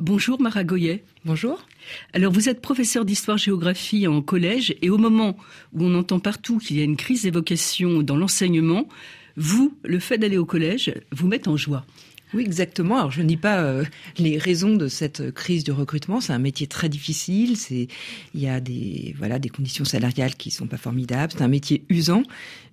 Bonjour Mara Goyet. Bonjour. Alors vous êtes professeur d'histoire-géographie en collège et au moment où on entend partout qu'il y a une crise des vocations dans l'enseignement, vous, le fait d'aller au collège, vous met en joie. Oui, exactement. Alors, je ne dis pas euh, les raisons de cette crise du recrutement. C'est un métier très difficile. C'est, il y a des, voilà, des conditions salariales qui sont pas formidables. C'est un métier usant,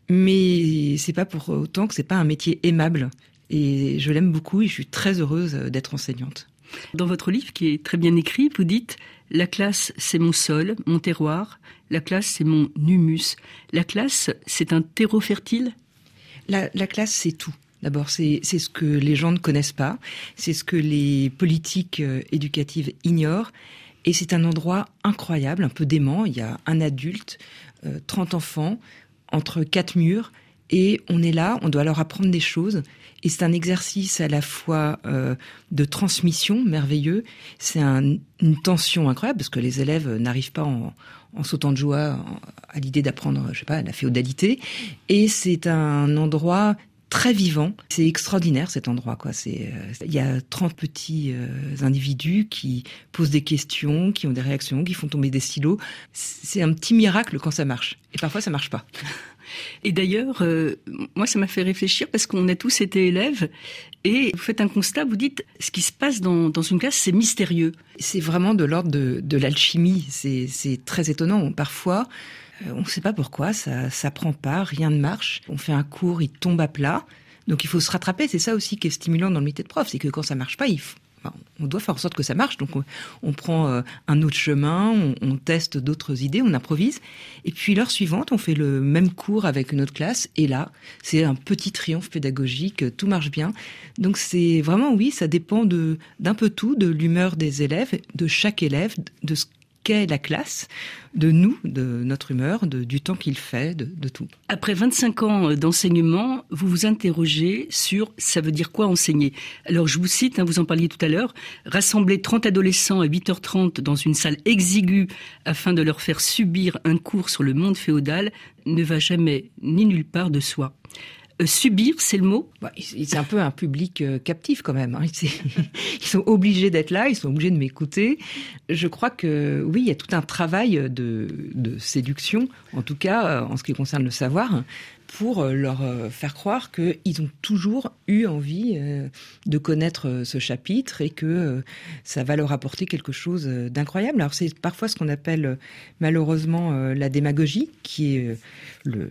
mais c'est pas pour autant que c'est pas un métier aimable. Et je l'aime beaucoup et je suis très heureuse d'être enseignante. Dans votre livre, qui est très bien écrit, vous dites La classe, c'est mon sol, mon terroir. La classe, c'est mon humus. La classe, c'est un terreau fertile? La, la classe, c'est tout. D'abord, c'est ce que les gens ne connaissent pas, c'est ce que les politiques euh, éducatives ignorent, et c'est un endroit incroyable, un peu dément. Il y a un adulte, 30 euh, enfants, entre quatre murs, et on est là, on doit leur apprendre des choses. Et c'est un exercice à la fois euh, de transmission merveilleux, c'est un, une tension incroyable parce que les élèves n'arrivent pas en, en, sautant de joie à l'idée d'apprendre, je sais pas, la féodalité. Et c'est un endroit très vivant. C'est extraordinaire cet endroit quoi. C'est euh, il y a 30 petits euh, individus qui posent des questions, qui ont des réactions, qui font tomber des stylos. C'est un petit miracle quand ça marche. Et parfois ça marche pas. Et d'ailleurs, euh, moi, ça m'a fait réfléchir parce qu'on a tous été élèves et vous faites un constat, vous dites, ce qui se passe dans, une classe, c'est mystérieux. C'est vraiment de l'ordre de, l'alchimie. C'est très étonnant. Parfois, euh, on ne sait pas pourquoi, ça ça prend pas, rien ne marche. On fait un cours, il tombe à plat. Donc il faut se rattraper. C'est ça aussi qui est stimulant dans le métier de prof, c'est que quand ça marche pas, il faut, on doit faire en sorte que ça marche. Donc, on, prend euh, un autre chemin, on, teste d'autres idées, on improvise. Et puis, l'heure suivante, on fait le même cours avec une autre classe. Et là, c'est un petit triomphe pédagogique. Tout marche bien. Donc, c'est vraiment, oui, ça dépend d'un peu tout, de l'humeur des élèves, de chaque élève, de ce qu'est la classe, de nous, de notre humeur, de, du temps qu'il fait, de, de, tout. Après 25 ans d'enseignement, vous vous interrogez sur ça veut dire quoi enseigner? Alors je vous cite, hein, vous en parliez tout à l'heure, rassembler 30 adolescents à 8h30 dans une salle exiguë afin de leur faire subir un cours sur le monde féodal ne va jamais ni nulle part de soi. Euh, subir, c'est le mot bah, C'est un peu un public euh, captif quand même. Hein. Ils sont obligés d'être là, ils sont obligés de m'écouter. Je crois que oui, il y a tout un travail de, de séduction, en tout cas euh, en ce qui concerne le savoir, pour leur faire croire qu'ils ont toujours eu envie de connaître ce chapitre et que ça va leur apporter quelque chose d'incroyable. Alors c'est parfois ce qu'on appelle malheureusement la démagogie, qui est le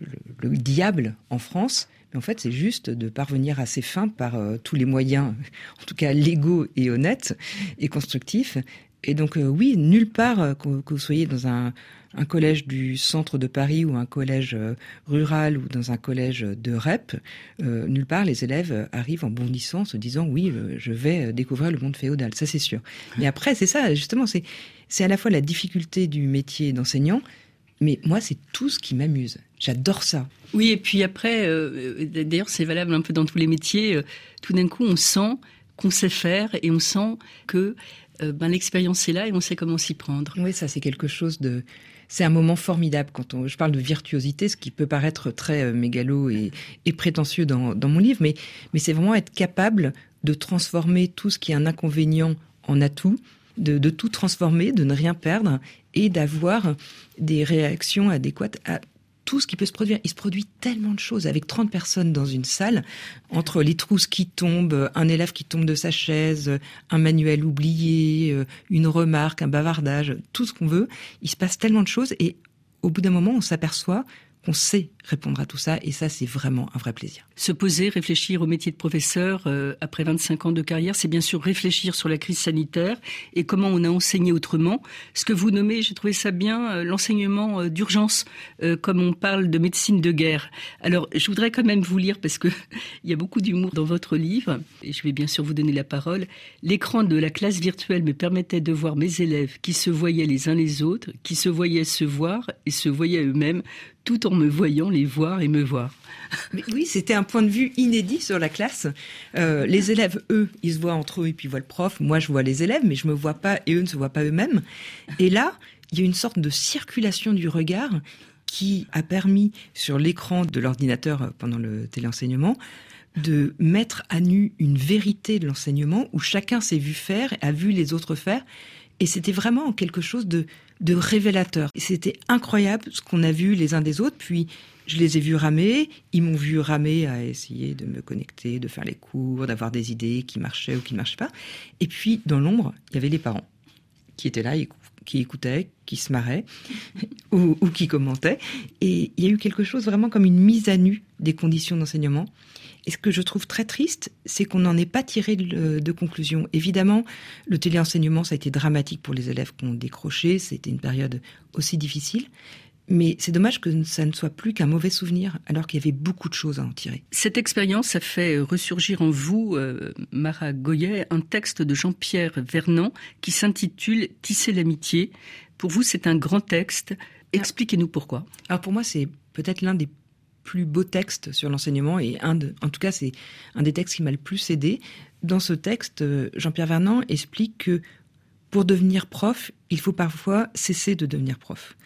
le, le, diable en France. Mais en fait, c'est juste de parvenir à ses fins par euh, tous les moyens, en tout cas légaux et honnêtes et constructifs. Et donc, euh, oui, nulle part euh, que, vous soyez dans un, collège du centre de Paris ou un collège rural ou dans un collège de REP, nulle part les élèves arrivent en bondissant, se disant oui, je vais découvrir le monde féodal. Ça, c'est sûr. Mais après, c'est ça, justement, c'est à la fois la difficulté du métier d'enseignant, mais moi, c'est tout ce qui m'amuse. J'adore ça. Oui, et puis après, euh, d'ailleurs, c'est valable un peu dans tous les métiers. Euh, tout d'un coup, on sent qu'on sait faire et on sent que euh, ben, l'expérience est là et on sait comment s'y prendre. Oui, ça, c'est quelque chose de. C'est un moment formidable quand on, je parle de virtuosité, ce qui peut paraître très euh, mégalo et, et prétentieux dans, dans, mon livre, mais, mais c'est vraiment être capable de transformer tout ce qui est un inconvénient en atout, de, de tout transformer, de ne rien perdre et d'avoir des réactions adéquates à tout ce qui peut se produire. Il se produit tellement de choses avec 30 personnes dans une salle, entre les trousses qui tombent, un élève qui tombe de sa chaise, un manuel oublié, euh, une remarque, un bavardage, tout ce qu'on veut. Il se passe tellement de choses et au bout d'un moment, on s'aperçoit qu'on sait répondre à tout ça et ça c'est vraiment un vrai plaisir. Se poser, réfléchir au métier de professeur euh, après 25 ans de carrière, c'est bien sûr réfléchir sur la crise sanitaire et comment on a enseigné autrement. Ce que vous nommez, j'ai trouvé ça bien, euh, l'enseignement euh, d'urgence, comme on parle de médecine de guerre. Alors je voudrais quand même vous lire parce que il y a beaucoup d'humour dans votre livre et je vais bien sûr vous donner la parole. L'écran de la classe virtuelle me permettait de voir mes élèves qui se voyaient les uns les autres, qui se voyaient se voir et se voyaient eux-mêmes tout en me voyant les voir et me voir. Oui, c'était un point de vue inédit sur la classe. Euh, les élèves, eux, ils se voient entre eux et puis voient le prof. Moi, je vois les élèves, mais je me vois pas et eux ne se voient pas eux-mêmes. Et là, il y a une sorte de circulation du regard qui a permis sur l'écran de l'ordinateur pendant le téléenseignement de mettre à nu une vérité de l'enseignement où chacun s'est vu faire, a vu les autres faire. Et c'était vraiment quelque chose de, de révélateur. C'était incroyable ce qu'on a vu les uns des autres. Puis je les ai vus ramer, ils m'ont vu ramer à essayer de me connecter, de faire les cours, d'avoir des idées qui marchaient ou qui ne marchaient pas. Et puis dans l'ombre, il y avait les parents qui étaient là, qui écoutaient, qui se marraient ou, ou qui commentaient. Et il y a eu quelque chose vraiment comme une mise à nu des conditions d'enseignement. Et ce que je trouve très triste, c'est qu'on n'en ait pas tiré de, conclusion. Évidemment, le téléenseignement, ça a été dramatique pour les élèves qui ont décroché. C'était une période aussi difficile. Mais c'est dommage que ça ne soit plus qu'un mauvais souvenir, alors qu'il y avait beaucoup de choses à en tirer. Cette expérience a fait ressurgir en vous, euh, Mara Goyet, un texte de Jean-Pierre Vernant qui s'intitule Tisser l'amitié. Pour vous, c'est un grand texte. Expliquez-nous pourquoi. Alors pour moi, c'est peut-être l'un des plus beaux textes sur l'enseignement et un de, en tout cas, c'est un des textes qui m'a le plus aidé. Dans ce texte, euh, Jean-Pierre Vernant explique que pour devenir prof, il faut parfois cesser de devenir prof.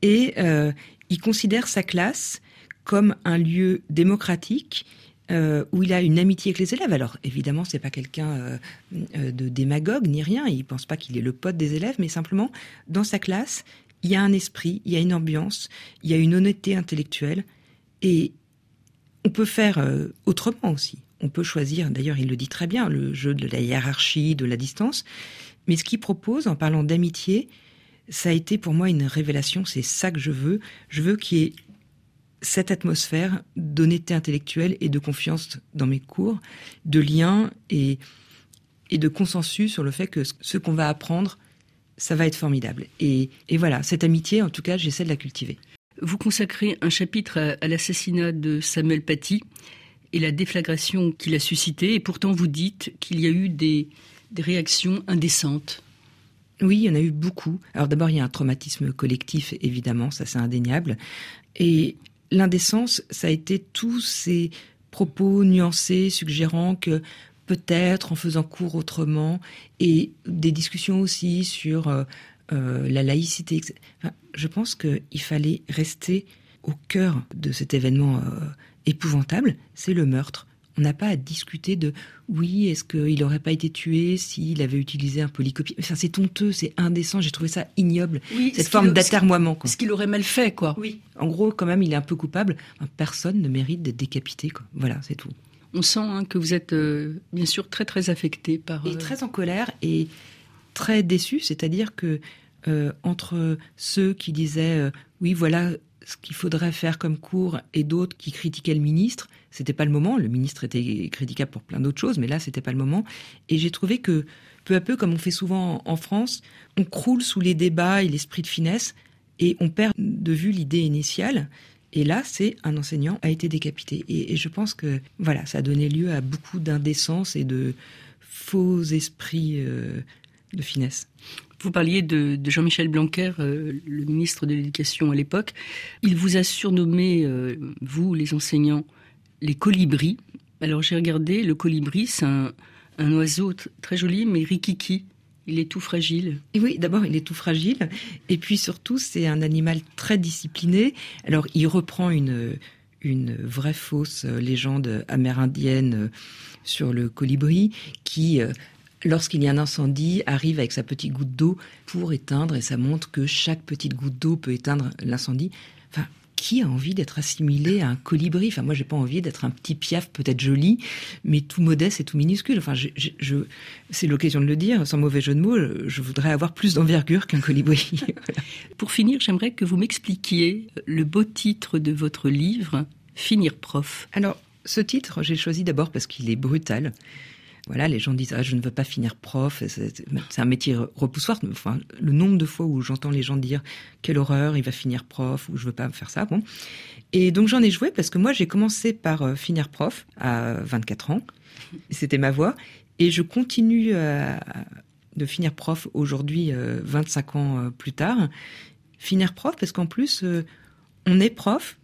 Et euh, il considère sa classe comme un lieu démocratique euh, où il a une amitié avec les élèves. Alors évidemment, c'est pas quelqu'un de démagogue ni rien. Il pense pas qu'il est le pote des élèves, mais simplement dans sa classe, il y a un esprit, il y a une ambiance, il y a une honnêteté intellectuelle et on peut faire euh, autrement aussi. On peut choisir, d'ailleurs il le dit très bien, le jeu de la hiérarchie, de la distance. Mais ce qu'il propose en parlant d'amitié, ça a été pour moi une révélation, c'est ça que je veux. Je veux qu'il y ait cette atmosphère d'honnêteté intellectuelle et de confiance dans mes cours, de lien et, de consensus sur le fait que ce qu'on va apprendre, ça va être formidable. Et, et voilà, cette amitié, en tout cas, j'essaie de la cultiver. Vous consacrez un chapitre à, l'assassinat de Samuel Paty et la déflagration qu'il a suscité, et pourtant vous dites qu'il y a eu des, réactions indécentes. Oui, il y en a eu beaucoup. Alors d'abord, il y a un traumatisme collectif, évidemment, ça c'est indéniable. Et l'indécence, ça a été tous ces propos nuancés, suggérant que peut-être en faisant cours autrement, et des discussions aussi sur euh, euh, la laïcité. je pense qu'il fallait rester au cœur de cet événement euh, épouvantable, c'est le meurtre. On n'a pas à discuter de oui, est-ce qu'il n'aurait pas été tué s'il avait utilisé un polycopie. Enfin, c'est honteux, c'est indécent. J'ai trouvé ça ignoble. cette forme d'atermoiement. Ce qu'il aurait mal fait, quoi. Oui. En gros, quand même, il est un peu coupable. Personne ne mérite d'être décapité, quoi. Voilà, c'est tout. On sent hein, que vous êtes euh, bien sûr très très affecté par. Et très en colère et très déçu, c'est-à-dire que euh, entre ceux qui disaient euh, oui voilà ce qu'il faudrait faire comme cours et d'autres qui critiquaient le ministre, c'était pas le moment. Le ministre était critiquable pour plein d'autres choses, mais là c'était pas le moment. Et j'ai trouvé que peu à peu, comme on fait souvent en France, on croule sous les débats et l'esprit de finesse et on perd de vue l'idée initiale. Et là, c'est un enseignant a été décapité. Et, je pense que voilà, ça a donné lieu à beaucoup d'indécence et de faux esprits euh, de finesse. Vous parliez de, Jean-Michel Blanquer, euh, le ministre de l'Éducation à l'époque. Il vous a surnommé, euh, vous, les enseignants, les colibris. Alors j'ai regardé, le colibri, c'est un, oiseau très joli, mais rikiki. Il est tout fragile. Et oui, d'abord, il est tout fragile. Et puis surtout, c'est un animal très discipliné. Alors, il reprend une, vraie fausse légende amérindienne sur le colibri qui euh, lorsqu'il y a un incendie, arrive avec sa petite goutte d'eau pour éteindre, et ça montre que chaque petite goutte d'eau peut éteindre l'incendie. Enfin, qui a envie d'être assimilé à un colibri? Enfin, moi, j'ai pas envie d'être un petit piaf, peut-être joli, mais tout modeste et tout minuscule. Enfin, je, c'est l'occasion de le dire, sans mauvais jeu de mots, je voudrais avoir plus d'envergure qu'un colibri. Pour finir, j'aimerais que vous m'expliquiez le beau titre de votre livre, Finir prof. Alors, ce titre, j'ai choisi d'abord parce qu'il est brutal. Voilà, les gens disent ah, je ne veux pas finir prof, c'est un métier repoussoir. Enfin, le nombre de fois où j'entends les gens dire quelle horreur, il va finir prof ou je veux pas faire ça. Bon, et donc j'en ai joué parce que moi j'ai commencé par euh, finir prof à 24 ans, c'était ma voie, et je continue de finir prof aujourd'hui 25 euh, ans euh, plus tard. Finir prof parce qu'en plus on est prof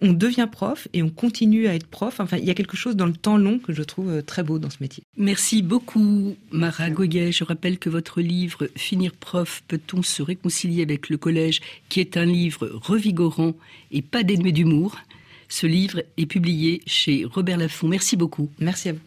on devient prof et on continue à être prof. Enfin, il y a quelque chose dans le temps long que je trouve euh, très beau dans ce métier. Merci beaucoup, Mara Goguet. Je rappelle que votre livre Finir prof, peut-on se réconcilier avec le collège, qui est un livre revigorant et pas dénué d'humour, Ce livre est publié chez Robert Laffont. Merci beaucoup. Merci à vous.